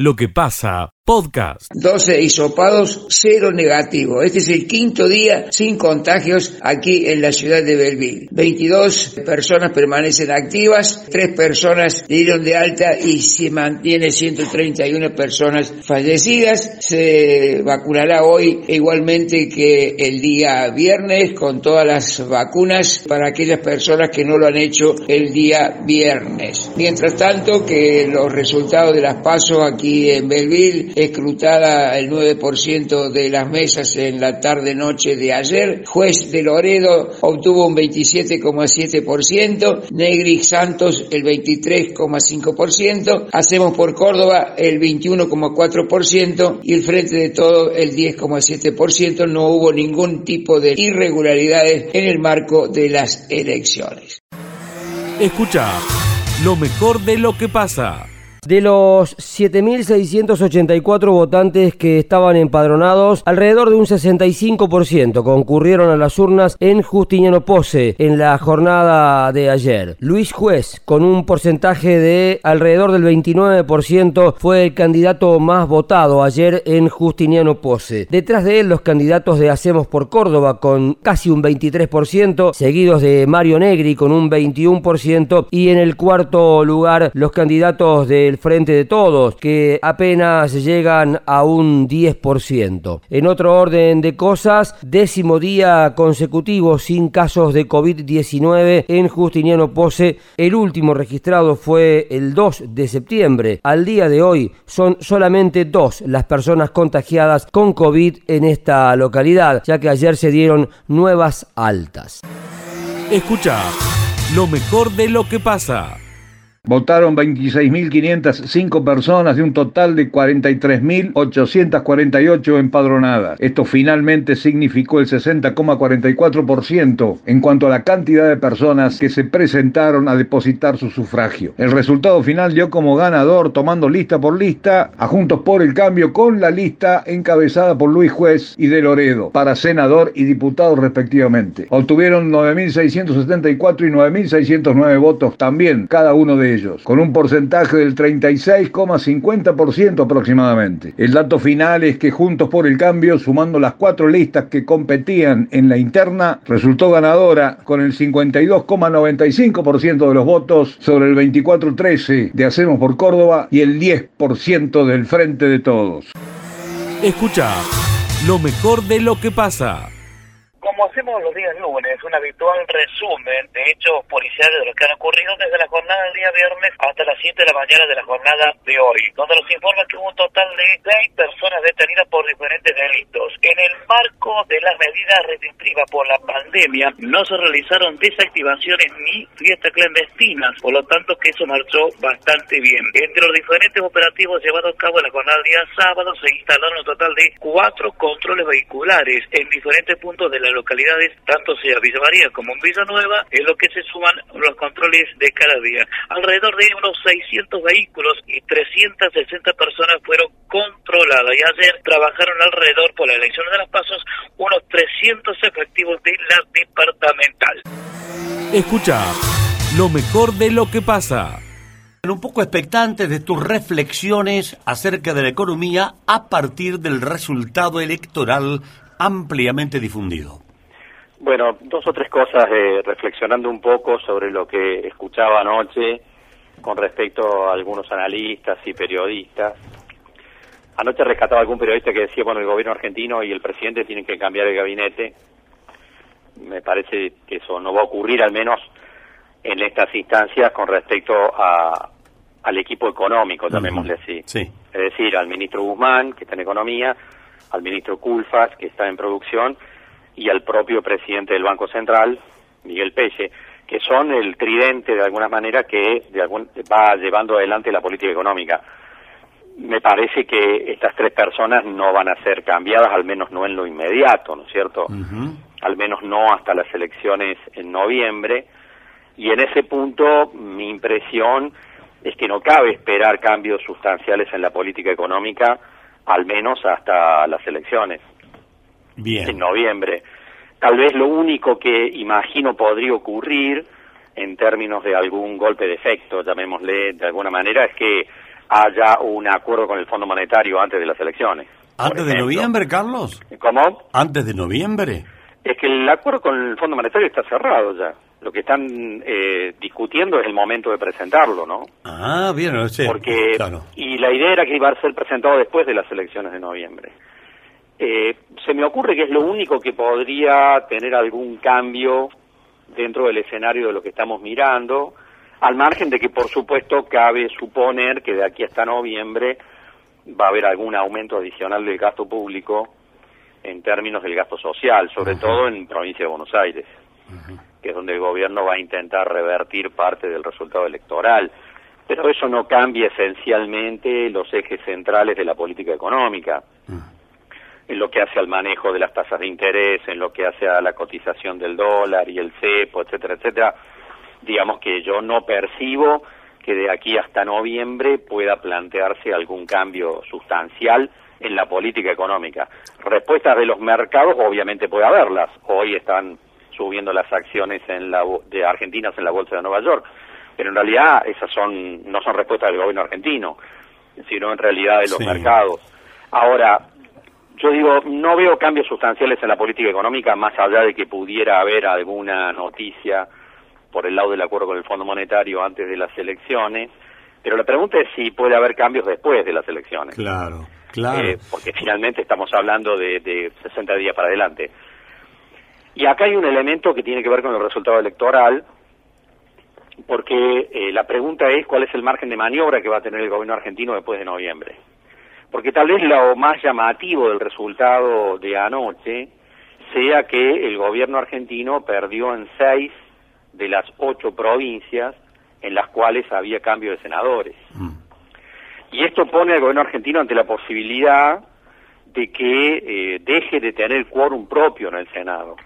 Lo que pasa, podcast. 12 hisopados, cero negativo. Este es el quinto día sin contagios aquí en la ciudad de Belleville. 22 personas permanecen activas, 3 personas dieron de alta y se mantiene 131 personas fallecidas. Se vacunará hoy igualmente que el día viernes con todas las vacunas para aquellas personas que no lo han hecho el día viernes. Mientras tanto que los resultados de las pasos aquí en Belleville, escrutada el 9% de las mesas en la tarde-noche de ayer. Juez de Loredo obtuvo un 27,7%, Negri Santos el 23,5%, Hacemos por Córdoba el 21,4% y el Frente de Todo el 10,7%. No hubo ningún tipo de irregularidades en el marco de las elecciones. Escucha lo mejor de lo que pasa. De los 7.684 votantes que estaban empadronados, alrededor de un 65% concurrieron a las urnas en Justiniano Pose en la jornada de ayer. Luis Juez, con un porcentaje de alrededor del 29%, fue el candidato más votado ayer en Justiniano Pose. Detrás de él los candidatos de Hacemos por Córdoba con casi un 23%, seguidos de Mario Negri con un 21% y en el cuarto lugar los candidatos del frente de todos, que apenas llegan a un 10%. En otro orden de cosas, décimo día consecutivo sin casos de COVID-19 en Justiniano Pose. El último registrado fue el 2 de septiembre. Al día de hoy son solamente dos las personas contagiadas con COVID en esta localidad, ya que ayer se dieron nuevas altas. Escucha lo mejor de lo que pasa. Votaron 26.505 personas de un total de 43.848 empadronadas. Esto finalmente significó el 60,44% en cuanto a la cantidad de personas que se presentaron a depositar su sufragio. El resultado final dio como ganador, tomando lista por lista, a Juntos por el Cambio con la lista encabezada por Luis Juez y de Loredo para senador y diputado respectivamente. Obtuvieron 9.674 y 9.609 votos también, cada uno de ellos con un porcentaje del 36,50% aproximadamente. El dato final es que Juntos por el Cambio, sumando las cuatro listas que competían en la interna, resultó ganadora con el 52,95% de los votos sobre el 24,13% de Hacemos por Córdoba y el 10% del Frente de Todos. Escucha lo mejor de lo que pasa como hacemos los días lunes, un habitual resumen de hechos policiales de lo que han ocurrido desde la jornada del día viernes hasta las 7 de la mañana de la jornada de hoy, donde nos informa que hubo un total de 6 personas detenidas por diferentes delitos. En el marco de las medidas restrictivas por la pandemia, no se realizaron desactivaciones ni fiestas clandestinas, por lo tanto que eso marchó bastante bien. Entre los diferentes operativos llevados a cabo en la jornada del día sábado, se instalaron un total de cuatro controles vehiculares en diferentes puntos de la localidad localidades, tanto sea Villa María como en Villanueva, en lo que se suman los controles de cada día. Alrededor de unos 600 vehículos y 360 personas fueron controladas y ayer trabajaron alrededor por la elección de las pasos unos 300 efectivos de la departamental. Escucha lo mejor de lo que pasa un poco expectante de tus reflexiones acerca de la economía a partir del resultado electoral ampliamente difundido. Bueno, dos o tres cosas, eh, reflexionando un poco sobre lo que escuchaba anoche con respecto a algunos analistas y periodistas. Anoche rescataba algún periodista que decía, bueno, el gobierno argentino y el presidente tienen que cambiar el gabinete. Me parece que eso no va a ocurrir, al menos en estas instancias, con respecto a, al equipo económico, llamémosle así. Sí. Es decir, al ministro Guzmán, que está en Economía, al ministro Culfas, que está en Producción, y al propio presidente del Banco Central, Miguel Pelle, que son el tridente de alguna manera que de algún, va llevando adelante la política económica. Me parece que estas tres personas no van a ser cambiadas, al menos no en lo inmediato, ¿no es cierto? Al menos no hasta las elecciones en noviembre. Y en ese punto mi impresión es que no cabe esperar cambios sustanciales en la política económica, al menos hasta las elecciones en noviembre. Tal vez lo único que imagino podría ocurrir en términos de algún golpe de efecto, llamémosle de alguna manera, es que haya un acuerdo con el Fondo Monetario antes de las elecciones. ¿Antes de noviembre, Carlos? ¿Cómo? ¿Antes de noviembre? Es que el acuerdo con el Fondo Monetario está cerrado ya. Lo que están eh, discutiendo es el momento de presentarlo, ¿no? Ah, bien, sí, Porque, claro. y la idea era que iba a ser presentado después de las elecciones de noviembre. Eh, se me ocurre que es lo único que podría tener algún cambio dentro del escenario de lo que estamos mirando, al margen de que, por supuesto, cabe suponer que de aquí hasta noviembre va a haber algún aumento adicional del gasto público en términos del gasto social, sobre todo en provincia de Buenos Aires, que es donde el gobierno va a intentar revertir parte del resultado electoral. Pero eso no cambia esencialmente los ejes centrales de la política económica en lo que hace al manejo de las tasas de interés, en lo que hace a la cotización del dólar y el cepo, etcétera, etcétera, digamos que yo no percibo que de aquí hasta noviembre pueda plantearse algún cambio sustancial en la política económica. Respuestas de los mercados, obviamente puede haberlas. Hoy están subiendo las acciones en la, de argentinas en la bolsa de Nueva York, pero en realidad esas son no son respuestas del gobierno argentino, sino en realidad de los Sí. mercados. Ahora, yo digo, no veo cambios sustanciales en la política económica más allá de que pudiera haber alguna noticia por el lado del acuerdo con el Fondo Monetario antes de las elecciones, pero la pregunta es si puede haber cambios después de las elecciones. Claro, claro. Eh, porque finalmente estamos hablando de, de 60 días para adelante. Y acá hay un elemento que tiene que ver con el resultado electoral, porque eh, la pregunta es cuál es el margen de maniobra que va a tener el gobierno argentino después de noviembre. Porque tal vez lo más llamativo del resultado de anoche sea que el gobierno argentino perdió en seis de las ocho provincias en las cuales había cambio de senadores. Mm. Y esto pone al gobierno argentino ante la posibilidad de que eh, deje de tener quórum propio en el Senado.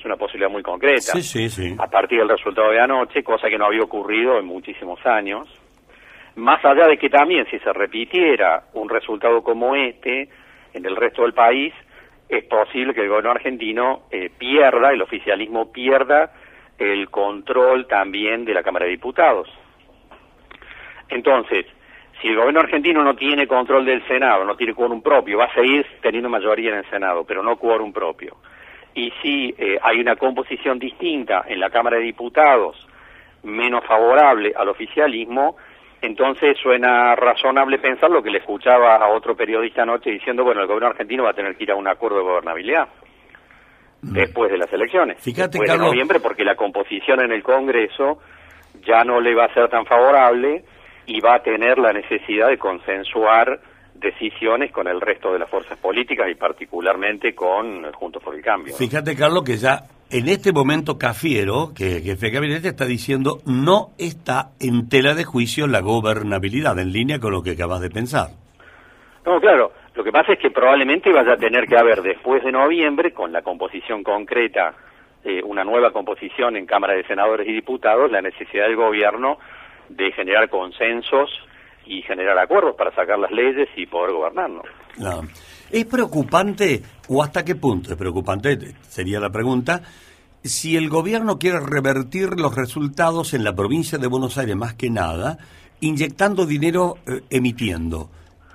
Es una posibilidad muy concreta. Sí, sí, sí. A partir del resultado de anoche, cosa que no había ocurrido en muchísimos años. Más allá de que también si se repitiera un resultado como este en el resto del país, es posible que el gobierno argentino eh, pierda, el oficialismo pierda el control también de la Cámara de Diputados. Entonces, si el gobierno argentino no tiene control del Senado, no tiene quórum propio, va a seguir teniendo mayoría en el Senado, pero no quórum propio. Y si eh, hay una composición distinta en la Cámara de Diputados, menos favorable al oficialismo, entonces suena razonable pensar lo que le escuchaba a otro periodista anoche diciendo, bueno, el gobierno argentino va a tener que ir a un acuerdo de gobernabilidad después de las elecciones. Mm. Fíjate, después Carlos- de noviembre, porque la composición en el Congreso ya no le va a ser tan favorable y va a tener la necesidad de consensuar decisiones con el resto de las fuerzas políticas y particularmente con Juntos por el Cambio. ¿no? Fíjate, Carlos, que ya en este momento Cafiero, que jefe de gabinete, está diciendo no está en tela de juicio la gobernabilidad, en línea con lo que acabas de pensar. No, claro. Lo que pasa es que probablemente vaya a tener que haber después de noviembre, con la composición concreta, eh, una nueva composición en Cámara de Senadores y Diputados, la necesidad del gobierno de generar consensos y generar acuerdos para sacar las leyes y poder gobernarnos. No. ¿Es preocupante o hasta qué punto es preocupante? Sería la pregunta. Si el gobierno quiere revertir los resultados en la provincia de Buenos Aires más que nada, inyectando dinero eh, emitiendo.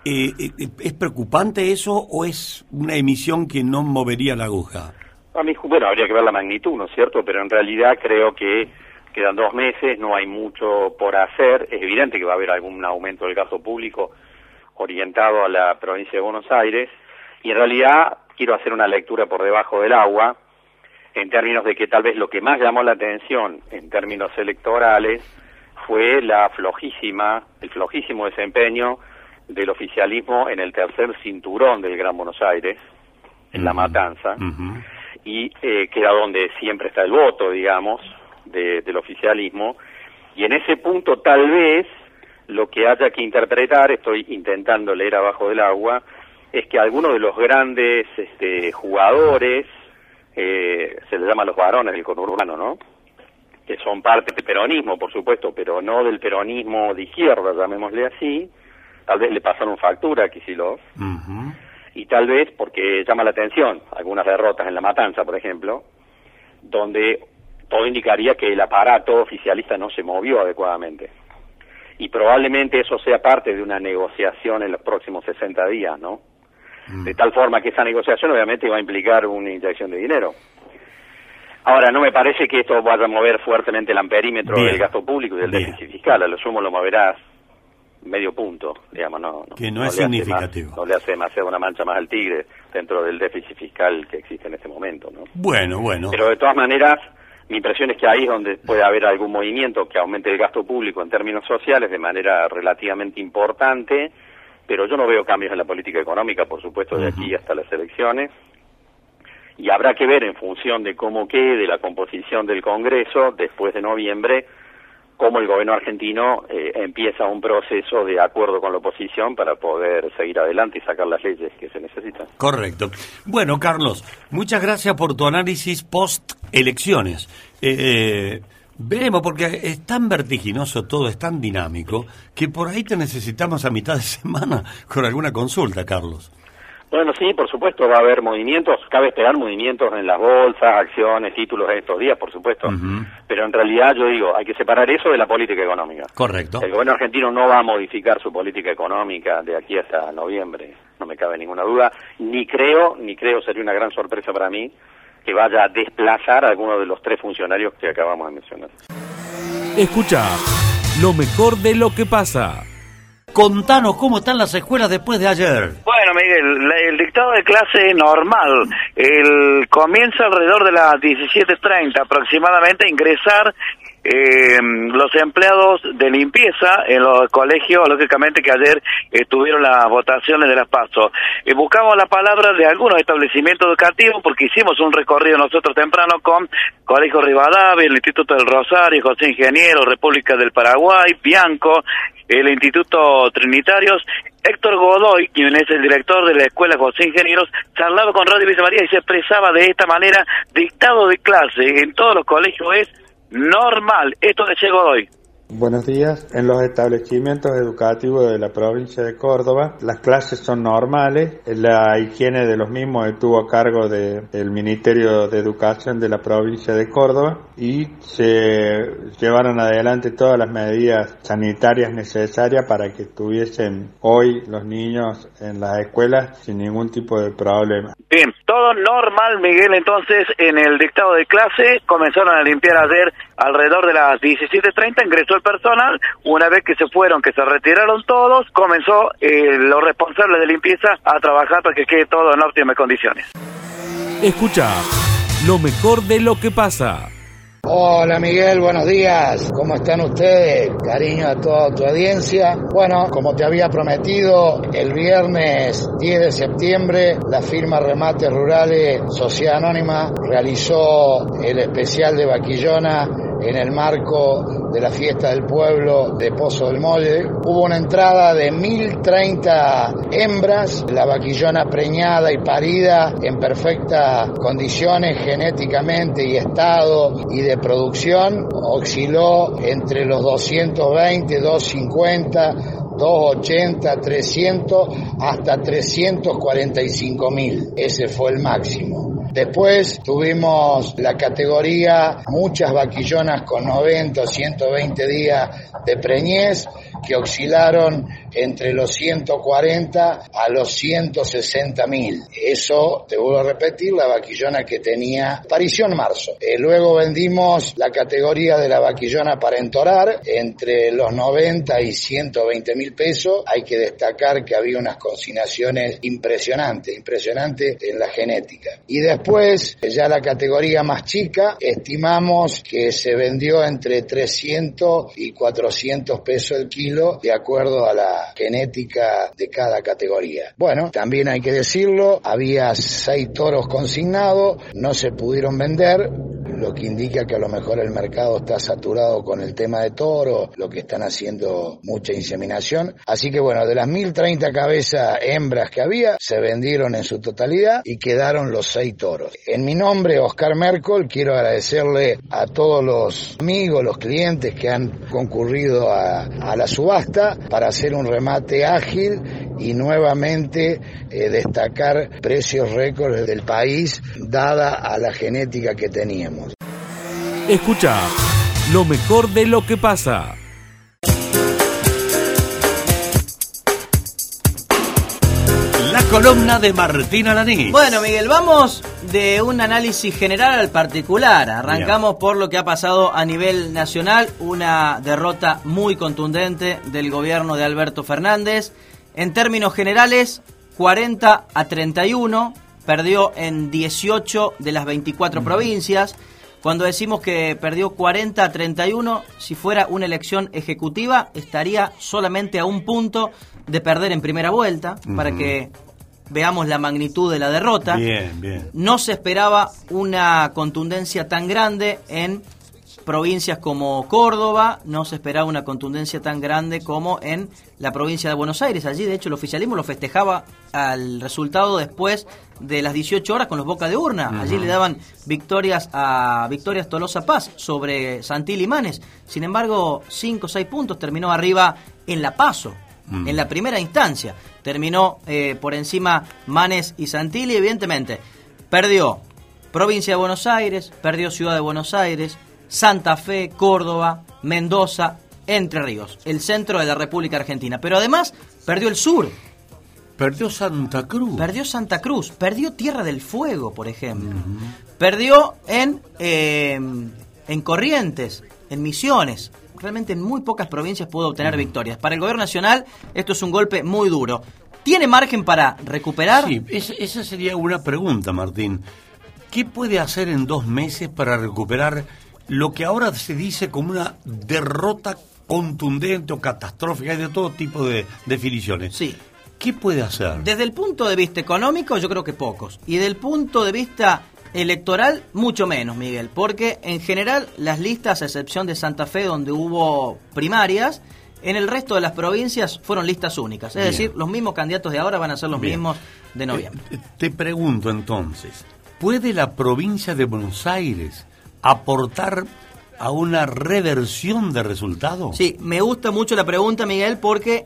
Eh, eh, ¿Es preocupante eso o es una emisión que no movería la aguja? A mí, bueno, habría que ver la magnitud, ¿no es cierto? Pero en realidad creo que quedan dos meses, no hay mucho por hacer. Es evidente que va a haber algún aumento del gasto público orientado a la provincia de Buenos Aires. Y en realidad quiero hacer una lectura por debajo del agua, en términos de que tal vez lo que más llamó la atención en términos electorales fue la flojísima, el flojísimo desempeño del oficialismo en el tercer cinturón del Gran Buenos Aires, en La. Matanza y eh, que era donde siempre está el voto, digamos, de- del oficialismo. Y en ese punto tal vez lo que haya que interpretar, estoy intentando leer abajo del agua, es que algunos de los grandes este, jugadores, eh, se les llama los varones del conurbano, ¿no? Que son parte del peronismo, por supuesto, pero no del peronismo de izquierda, llamémosle así, tal vez le pasaron factura a Kicillof, y tal vez porque llama la atención algunas derrotas en la matanza, por ejemplo, donde todo indicaría que el aparato oficialista no se movió adecuadamente. y probablemente eso sea parte de una negociación en los próximos 60 días, ¿no? De tal forma que esa negociación obviamente va a implicar una inyección de dinero. Ahora, no me parece que esto vaya a mover fuertemente el amperímetro Bien. del gasto público y del Bien. déficit fiscal. A lo sumo lo moverás medio punto, digamos, no. Que no es significativo. más- no le hace demasiado una mancha más al tigre dentro del déficit fiscal que existe en este momento, ¿no? Bueno, bueno. Pero de todas maneras, mi impresión es que ahí es donde puede haber algún movimiento que aumente el gasto público en términos sociales de manera relativamente importante, pero yo no veo cambios en la política económica, por supuesto, de aquí hasta las elecciones. Y habrá que ver en función de cómo quede la composición del Congreso después de noviembre, cómo el gobierno argentino eh, empieza un proceso de acuerdo con la oposición para poder seguir adelante y sacar las leyes que se necesitan. Correcto. Bueno, Carlos, muchas gracias por tu análisis post elecciones. Eh, eh, veremos, porque es tan vertiginoso todo, es tan dinámico, que por ahí te necesitamos a mitad de semana con alguna consulta, Carlos. Bueno, sí, por supuesto, va a haber movimientos, cabe esperar movimientos en las bolsas, acciones, títulos en estos días, por supuesto, pero en realidad yo digo, hay que separar eso de la política económica. Correcto. El gobierno argentino no va a modificar su política económica de aquí hasta noviembre, no me cabe ninguna duda, ni creo, ni creo, sería una gran sorpresa para mí, que vaya a desplazar a alguno de los tres funcionarios que acabamos de mencionar. Escucha lo mejor de lo que pasa. Contanos cómo están las escuelas después de ayer. Bueno, Miguel, la- el dictado de clase es normal. El comienza alrededor de las 17.30 aproximadamente a ingresar eh, los empleados de limpieza en los colegios, lógicamente que ayer estuvieron las votaciones de las PASO. Eh, buscamos la palabra de algunos establecimientos educativos porque hicimos un recorrido nosotros temprano con Colegio Rivadavia, el Instituto del Rosario, José Ingeniero, República del Paraguay, Bianco, el Instituto Trinitarios, Héctor Godoy, quien es el director de la Escuela José Ingenieros, charlaba con Radio Villa y se expresaba de esta manera, dictado de clase en todos los colegios es normal. Esto decía Godoy. Buenos días. En los establecimientos educativos de la provincia de Córdoba, las clases son normales. La higiene de los mismos estuvo a cargo de- del Ministerio de Educación de la provincia de Córdoba y se llevaron adelante todas las medidas sanitarias necesarias para que estuviesen hoy los niños en las escuelas sin ningún tipo de problema. Bien, todo normal, Miguel. Entonces, en el dictado de clase comenzaron a limpiar ayer alrededor de las 17.30, ingresó el personal. Una vez que se fueron, que se retiraron todos, comenzó eh, los responsables de limpieza a trabajar para que quede todo en óptimas condiciones. Escucha lo mejor de lo que pasa. Hola Miguel, buenos días. ¿Cómo están ustedes? Cariño a toda tu audiencia. Bueno, como te había prometido, el viernes 10 de septiembre la firma Remates Rurales Sociedad Anónima realizó el especial de Vaquillona en el marco de la fiesta del pueblo de Pozo del Molde. Hubo una entrada de 1030 hembras, la vaquillona preñada y parida en perfectas condiciones genéticamente y estado y de producción, osciló entre los 220, 250, 280, 300 hasta 345 mil. Ese fue el máximo. Después tuvimos la categoría muchas vaquillonas con 90 o 120 días de preñez que oscilaron entre los 140 a los 160 mil. Eso, te vuelvo a repetir, la vaquillona que tenía aparición marzo. Eh, luego vendimos la categoría de la vaquillona para entorar entre los 90 y 120 mil pesos. Hay que destacar que había unas consignaciones impresionantes, impresionantes en la genética. Y después, ya la categoría más chica, estimamos que se vendió entre 300 y 400 pesos el kilo, de acuerdo a la genética de cada categoría. Bueno, también hay que decirlo, había seis toros consignados, no se pudieron vender, lo que indica que a lo mejor el mercado está saturado con el tema de toro, lo que están haciendo mucha inseminación. Así que bueno, de las 1030 cabezas hembras que había, se vendieron en su totalidad y quedaron los seis toros. En mi nombre, Oscar Merkel, quiero agradecerle a todos los amigos, los clientes que han concurrido a, a la subasta para hacer un remate ágil y nuevamente eh, destacar precios récords del país dada a la genética que teníamos. Escucha lo mejor de lo que pasa. La columna de Martín Alaní. Bueno, Miguel, vamos de un análisis general al particular. Arrancamos por lo que ha pasado a nivel nacional, una derrota muy contundente del gobierno de Alberto Fernández. En términos generales, 40 a 31, perdió en 18 de las 24 provincias. Cuando decimos que perdió 40 a 31, si fuera una elección ejecutiva, estaría solamente a un punto de perder en primera vuelta, para que veamos la magnitud de la derrota. Bien, bien. No se esperaba una contundencia tan grande en provincias como Córdoba, no se esperaba una contundencia tan grande como en la provincia de Buenos Aires. Allí, de hecho, el oficialismo lo festejaba al resultado después de las 18 horas con los boca de urna. Allí le daban victorias a Victorias Tolosa Paz sobre Santil y Manes. Sin embargo, 5 o 6 puntos terminó arriba en La Paso. Mm. En la primera instancia terminó eh, por encima Manes y Santilli, evidentemente. Perdió provincia de Buenos Aires, perdió Ciudad de Buenos Aires, Santa Fe, Córdoba, Mendoza, Entre Ríos, el centro de la República Argentina. Pero además perdió el sur. Perdió Santa Cruz. Perdió Santa Cruz, perdió Tierra del Fuego, por ejemplo. Perdió en, eh, en Corrientes, en Misiones. Realmente en muy pocas provincias pudo obtener victorias. Para el gobierno nacional esto es un golpe muy duro. ¿Tiene margen para recuperar? Sí, esa, esa sería una pregunta, Martín. ¿Qué puede hacer en dos meses para recuperar lo que ahora se dice como una derrota contundente o catastrófica? Hay de todo tipo de definiciones. Sí. ¿Qué puede hacer? Desde el punto de vista económico, yo creo que pocos. Y del punto de vista electoral, mucho menos, Miguel. Porque en general, las listas, a excepción de Santa Fe, donde hubo primarias, en el resto de las provincias fueron listas únicas. Es Bien. decir, los mismos candidatos de ahora van a ser los Bien. mismos de noviembre. Te, te pregunto entonces, ¿puede la provincia de Buenos Aires aportar a una reversión de resultados? Sí, me gusta mucho la pregunta, Miguel, porque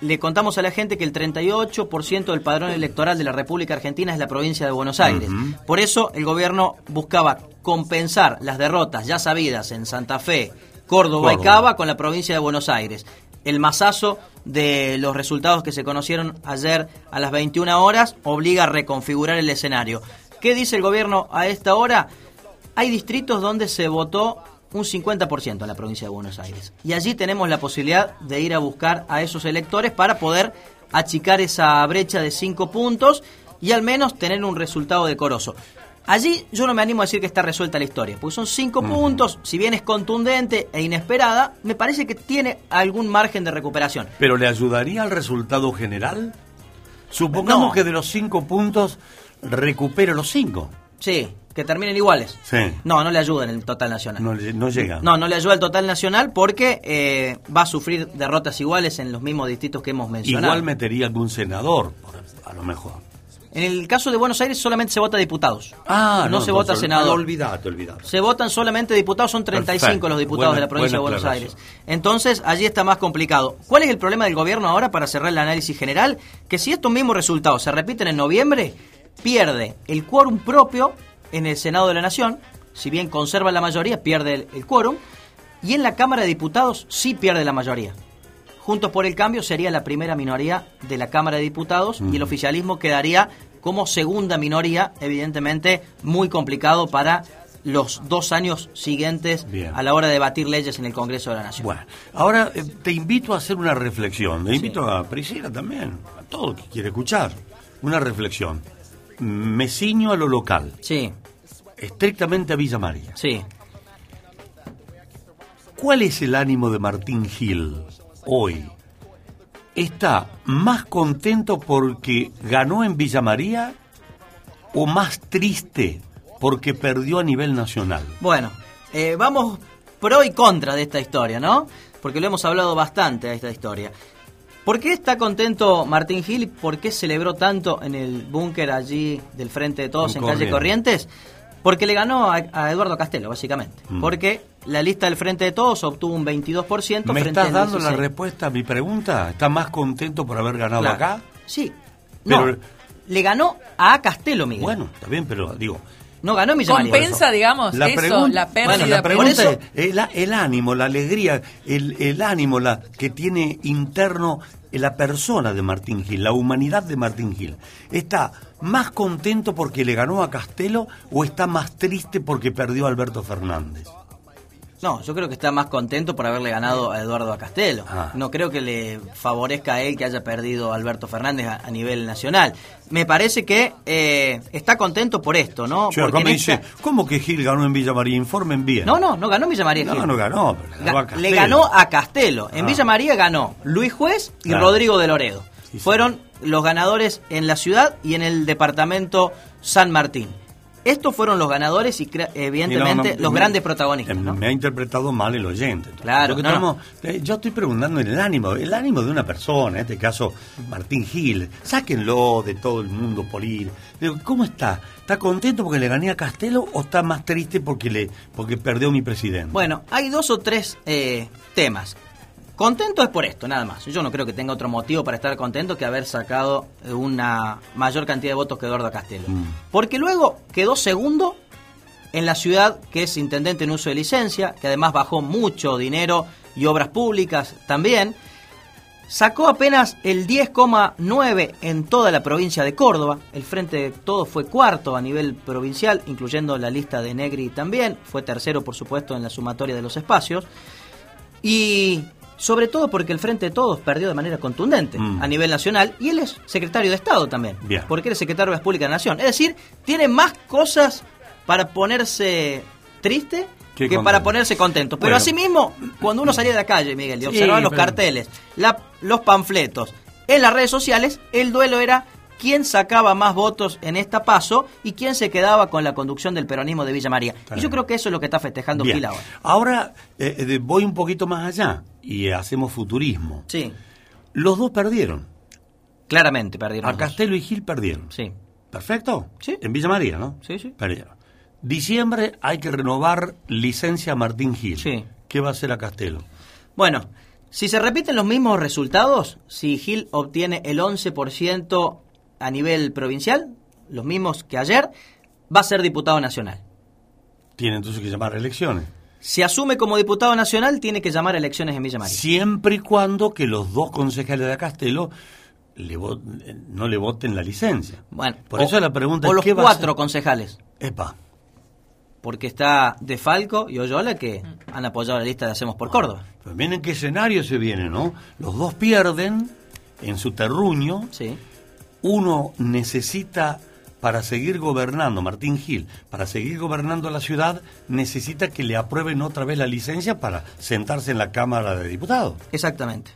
le contamos a la gente que el 38% del padrón electoral de la República Argentina es la provincia de Buenos Aires. Por eso el gobierno buscaba compensar las derrotas ya sabidas en Santa Fe, Córdoba, y Córdoba. Cava con la provincia de Buenos Aires. El masazo de los resultados que se conocieron ayer a las 21 horas obliga a reconfigurar el escenario. ¿Qué dice el gobierno a esta hora? Hay distritos donde se votó un 50% en la provincia de Buenos Aires. Y allí tenemos la posibilidad de ir a buscar a esos electores para poder achicar esa brecha de 5 puntos y al menos tener un resultado decoroso. Allí yo no me animo a decir que está resuelta la historia, porque son 5 puntos, si bien es contundente e inesperada, me parece que tiene algún margen de recuperación. ¿Pero le ayudaría al resultado general? Supongamos No. que de los cinco puntos recupere los cinco. Sí, que terminen iguales. Sí. No, no le ayuda en el total nacional. No, le- no llega. No, no le ayuda al total nacional porque eh, va a sufrir derrotas iguales en los mismos distritos que hemos mencionado. Igual metería algún senador, a lo mejor. En el caso de Buenos Aires solamente se vota diputados. Ah, no, se vota entonces, senador. Olvidate, olvidate. Se votan solamente diputados, son 35 Perfecto. los diputados Buena- de la provincia de Buenos. Aires. Entonces, allí está más complicado. ¿Cuál es el problema del gobierno ahora para cerrar el análisis general? Que si estos mismos resultados se repiten en noviembre, pierde el quórum propio en el Senado de la Nación, si bien conserva la mayoría, pierde el, el quórum, y en la Cámara de Diputados sí pierde la mayoría. Juntos por el Cambio sería la primera minoría de la Cámara de Diputados y el oficialismo quedaría como segunda minoría, evidentemente muy complicado para los dos años siguientes Bien. a la hora de debatir leyes en el Congreso de la Nación. Bueno, ahora eh, te invito a hacer una reflexión. Le invito a Priscila también, a todo el que quiere escuchar. Una reflexión. Me ciño a lo local. Sí. Estrictamente a Villa María. Sí. ¿Cuál es el ánimo de Martín Gil hoy? ¿Está más contento porque ganó en Villa María o más triste porque perdió a nivel nacional? Bueno, eh, vamos pro y contra de esta historia, ¿no? Porque lo hemos hablado bastante de esta historia. ¿Por qué está contento Martín Gil y por qué celebró tanto en el búnker allí del Frente de Todos En en, calle Corrientes. Porque le ganó a, a Eduardo Castelo, básicamente. Mm. Porque la lista del Frente de Todos obtuvo un 22% ¿Me frente estás dando la 16. respuesta a mi pregunta? ¿Está más contento por haber ganado Claro. acá? Sí. Pero- no, le ganó a Castelo, Miguel. Bueno, está bien, pero digo, No ganó María. Compensa, digamos, La eso, la pérdida. Bueno, la pregunta eso- es, el, el ánimo, la alegría, el, el ánimo la, que tiene interno la persona de Martín Gil, la humanidad de Martín Gil. ¿Está más contento porque le ganó a Castelo o está más triste porque perdió a Alberto Fernández? No, yo creo que está más contento por haberle ganado a Eduardo Castelo. Ah. No creo que le favorezca a él que haya perdido a Alberto Fernández a, a nivel nacional. Me parece que eh, está contento por esto, ¿no? Porque me dice, ¿cómo que Gil ganó en Villa María? Informen bien. No, no, no ganó en Villa María. No, Gil. no ganó, pero ganó Ga-. Le ganó a Castelo. En Ah. Villa María ganó Luis Juez y Claro. Rodrigo de Loredo. Sí, sí. Fueron los ganadores en la ciudad y en el departamento San Martín. Estos fueron los ganadores y evidentemente Y no, no, los me- grandes protagonistas. eh, ¿no? Me ha interpretado mal el oyente. Claro, que eh, yo estoy preguntando el ánimo, el ánimo de una persona, en este caso Martín Gil. Sáquenlo de todo el mundo político. Digo, ¿Cómo está? ¿Está contento porque le gané a Castelo o está más triste porque le porque perdió mi presidente? Bueno, hay dos o tres eh, temas. Contento es por esto, nada más. Yo no creo que tenga otro motivo para estar contento que haber sacado una mayor cantidad de votos que Eduardo Castelo. Mm. Porque luego quedó segundo en la ciudad que es intendente en uso de licencia, que además bajó mucho dinero y obras públicas también. Sacó apenas el 10,9 en toda la provincia de Córdoba. El Frente de Todo fue cuarto a nivel provincial, incluyendo la lista de Negri también. Fue tercero, por supuesto, en la sumatoria de los espacios. Y sobre todo porque el Frente de Todos perdió de manera contundente Mm. a nivel nacional y él es secretario de Estado también, Bien. porque él es secretario de Obras Públicas de la Nación. Es decir, tiene más cosas para ponerse triste Qué que contento. para ponerse contento. Pero Bueno. asimismo, cuando uno salía de la calle, Miguel, y Sí, observaba los pero- carteles, la- los panfletos, en las redes sociales, el duelo era quién sacaba más votos en esta paso y quién se quedaba con la conducción del peronismo de Villa María. Está y yo creo que eso es lo que está festejando. Gil ahora. Ahora eh, eh, voy un poquito más allá y hacemos futurismo. Sí, Los dos perdieron. claramente perdieron. A. Castelo y Gil perdieron. Sí, ¿Perfecto? Sí. En Villa María, ¿no? Sí, sí. Perdieron. Diciembre hay que renovar licencia a Martín Gil. Sí. ¿Qué va a hacer a Castelo? Bueno, si se repiten los mismos resultados, si Gil obtiene el 11% a nivel provincial, los mismos que ayer, va a ser diputado nacional. Tiene entonces que llamar a elecciones. Si asume como diputado nacional, tiene que llamar a elecciones en Villa María. Siempre y cuando que los dos concejales de Castelo le eh, no le voten la licencia. Bueno, Por o- eso la pregunta o es los ¿qué va a cuatro concejales, Epa. porque está De Falco y Oyola que han apoyado la lista de Hacemos por Córdoba. Pues miren qué escenario se viene, ¿no? Los dos pierden en su terruño. Sí. Uno necesita, para seguir gobernando, Martín Gil, para seguir gobernando la ciudad, necesita que le aprueben otra vez la licencia para sentarse en la Cámara de Diputados. Exactamente.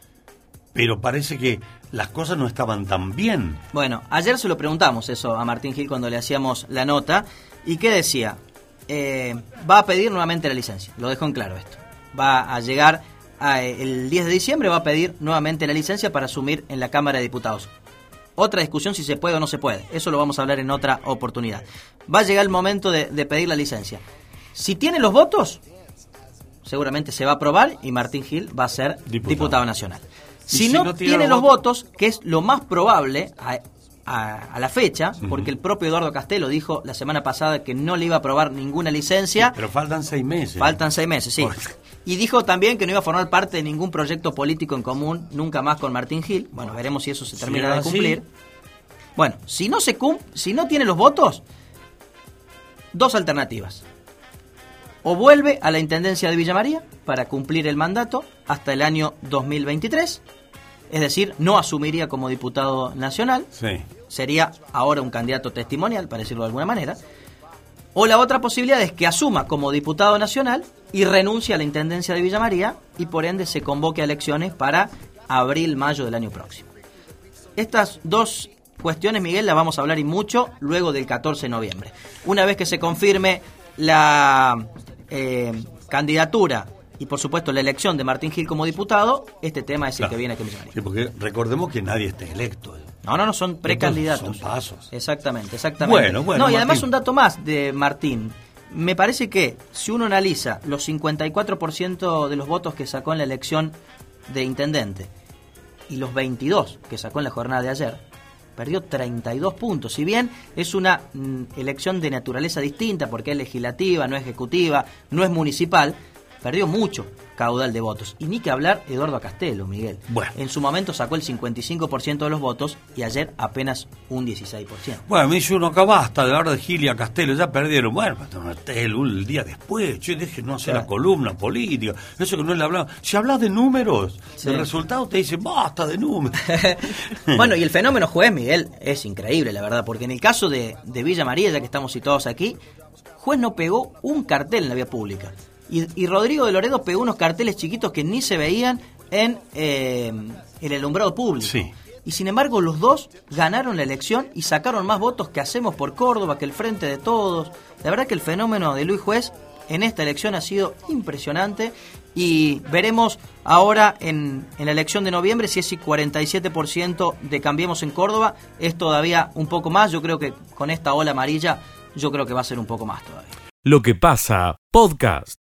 Pero parece que las cosas no estaban tan bien. Bueno, ayer se lo preguntamos eso a Martín Gil cuando le hacíamos la nota. ¿Y qué decía? Eh, va a pedir nuevamente la licencia. Lo dejo en claro esto. Va a llegar a- el 10 de diciembre, va a pedir nuevamente la licencia para asumir en la Cámara de Diputados. Otra discusión si se puede o no se puede. Eso lo vamos a hablar en otra oportunidad. Va a llegar el momento de, de pedir la licencia. Si tiene los votos, seguramente se va a aprobar y Martín Gil va a ser Diputado. diputado, nacional. Si, si no, no tiene los votos, que es lo más probable a, a- a la fecha, porque el propio Eduardo Castelo dijo la semana pasada que no le iba a aprobar ninguna licencia, Pero faltan seis meses. faltan seis meses, sí. Por- Y dijo también que no iba a formar parte de ningún proyecto político en común nunca más con Martín Gil. Bueno, veremos si eso se termina de así. cumplir. Bueno, si no se cum si no tiene los votos, dos alternativas. O vuelve a la Intendencia de Villa María para cumplir el mandato hasta el año 2023, es decir, no asumiría como diputado nacional, Sí. sería ahora un candidato testimonial, para decirlo de alguna manera. O la otra posibilidad es que asuma como diputado nacional y renuncie a la Intendencia de Villa María y por ende se convoque a elecciones para abril-mayo del año próximo. Estas dos cuestiones, Miguel, las vamos a hablar y mucho luego del 14 de noviembre. Una vez que se confirme la eh, candidatura y por supuesto la elección de Martín Gil como diputado, este tema es el Claro. que viene aquí en Villa María. Sí, porque recordemos que nadie está electo. No, no, no, son precandidatos. Son pasos. Exactamente, exactamente. Bueno, bueno, No, y además Martín. un dato más de Martín. Me parece que si uno analiza los 54% de los votos que sacó en la elección de intendente y los 22 que sacó en la jornada de ayer, perdió 32 puntos. Si bien es una mm, elección de naturaleza distinta, porque es legislativa, no ejecutiva, no es municipal, perdió mucho caudal de votos. Y ni que hablar Eduardo Castelo, Miguel. Bueno. En su momento sacó el 55% de los votos y ayer apenas un 16%. Bueno, me dice uno acá basta de hablar de Gilia Castelo, ya perdieron. Bueno, Castelo, el día después, yo dije no hacer la columna política, eso que no le hablaba. Si hablas de números, el resultado te dice basta de números. bueno, y el fenómeno juez, Miguel, es increíble, la verdad, porque en el caso de, de Villa María, ya que estamos situados aquí, juez no pegó un cartel en la vía pública. Y, Rodrigo de Loredo pegó unos carteles chiquitos que ni se veían en eh, el alumbrado público. Y sin embargo los dos ganaron la elección y sacaron más votos que hacemos por Córdoba, que el Frente de Todos. La verdad que el fenómeno de Luis Juez en esta elección ha sido impresionante y veremos ahora en, en la elección de noviembre si ese 47% de Cambiemos en Córdoba es todavía un poco más. Yo creo que con esta ola amarilla yo creo que va a ser un poco más todavía. Lo que pasa, podcast.